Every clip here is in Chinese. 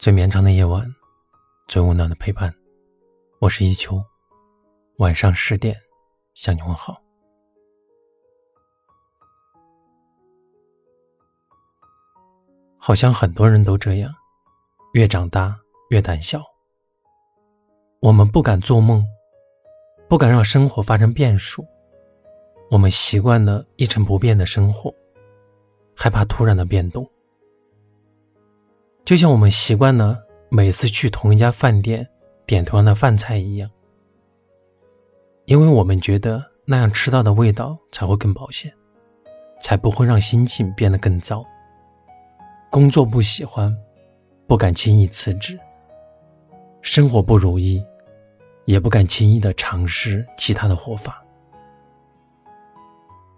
最绵长的夜晚，最温暖的陪伴。我是一秋，晚上十点向你问好。好像很多人都这样，越长大越胆小。我们不敢做梦，不敢让生活发生变数。我们习惯了一成不变的生活，害怕突然的变动。就像我们习惯了每次去同一家饭店点同样的饭菜一样，因为我们觉得那样吃到的味道才会更保险，才不会让心情变得更糟。工作不喜欢，不敢轻易辞职；生活不如意，也不敢轻易的尝试其他的活法。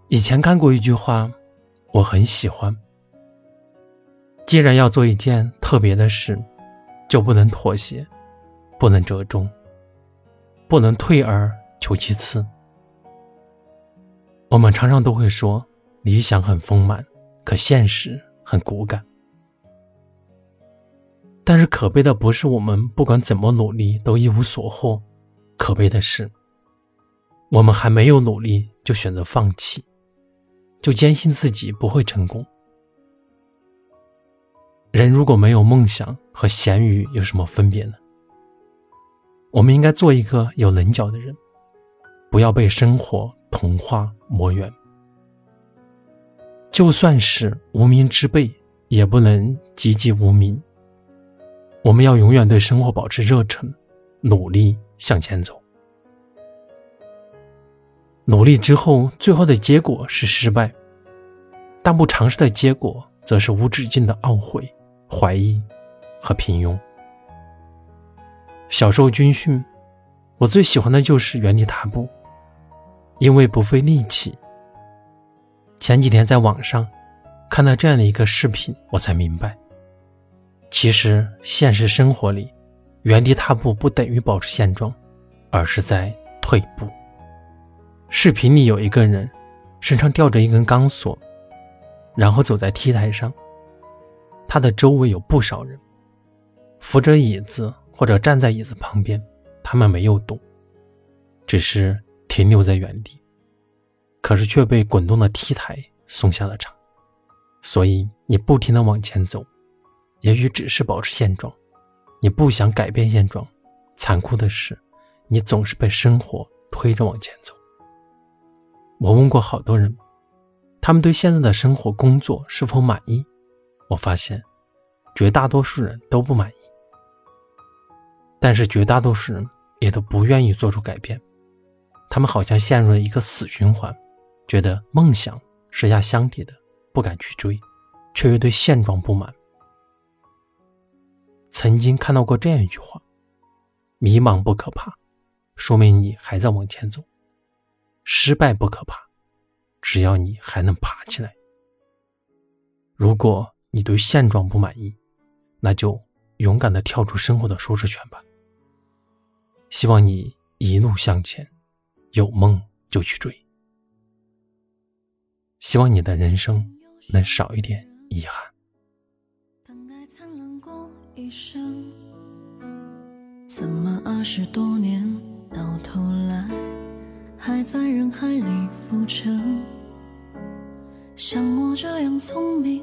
以前看过一句话，我很喜欢。既然要做一件特别的事，就不能妥协，不能折中，不能退而求其次。我们常常都会说理想很丰满，可现实很骨感。但是可悲的不是我们不管怎么努力都一无所获，可悲的是，我们还没有努力就选择放弃，就坚信自己不会成功。人如果没有梦想，和咸鱼有什么分别呢？我们应该做一个有棱角的人，不要被生活同化磨圆。就算是无名之辈，也不能籍籍无名。我们要永远对生活保持热忱，努力向前走。努力之后，最后的结果是失败，但不尝试的结果，则是无止境的懊悔。怀疑和平庸。小时候军训，我最喜欢的就是原地踏步，因为不费力气。前几天在网上看到这样的一个视频，我才明白，其实现实生活里，原地踏步不等于保持现状，而是在退步。视频里有一个人身上吊着一根钢索，然后走在 T 台上。他的周围有不少人，扶着椅子或者站在椅子旁边，他们没有动，只是停留在原地，可是却被滚动的 T 台送下了场。所以你不停的往前走，也许只是保持现状，你不想改变现状。残酷的是，你总是被生活推着往前走。我问过好多人，他们对现在的生活、工作是否满意？我发现，绝大多数人都不满意，但是绝大多数人也都不愿意做出改变。他们好像陷入了一个死循环，觉得梦想是压箱底的，不敢去追，却又对现状不满。曾经看到过这样一句话：“迷茫不可怕，说明你还在往前走；失败不可怕，只要你还能爬起来。”如果。你对现状不满意，那就勇敢的跳出生活的舒适圈吧。希望你一路向前，有梦就去追。希望你的人生能少一点遗憾。怎么二十多年到头来，还在人海里浮沉？像我这样聪明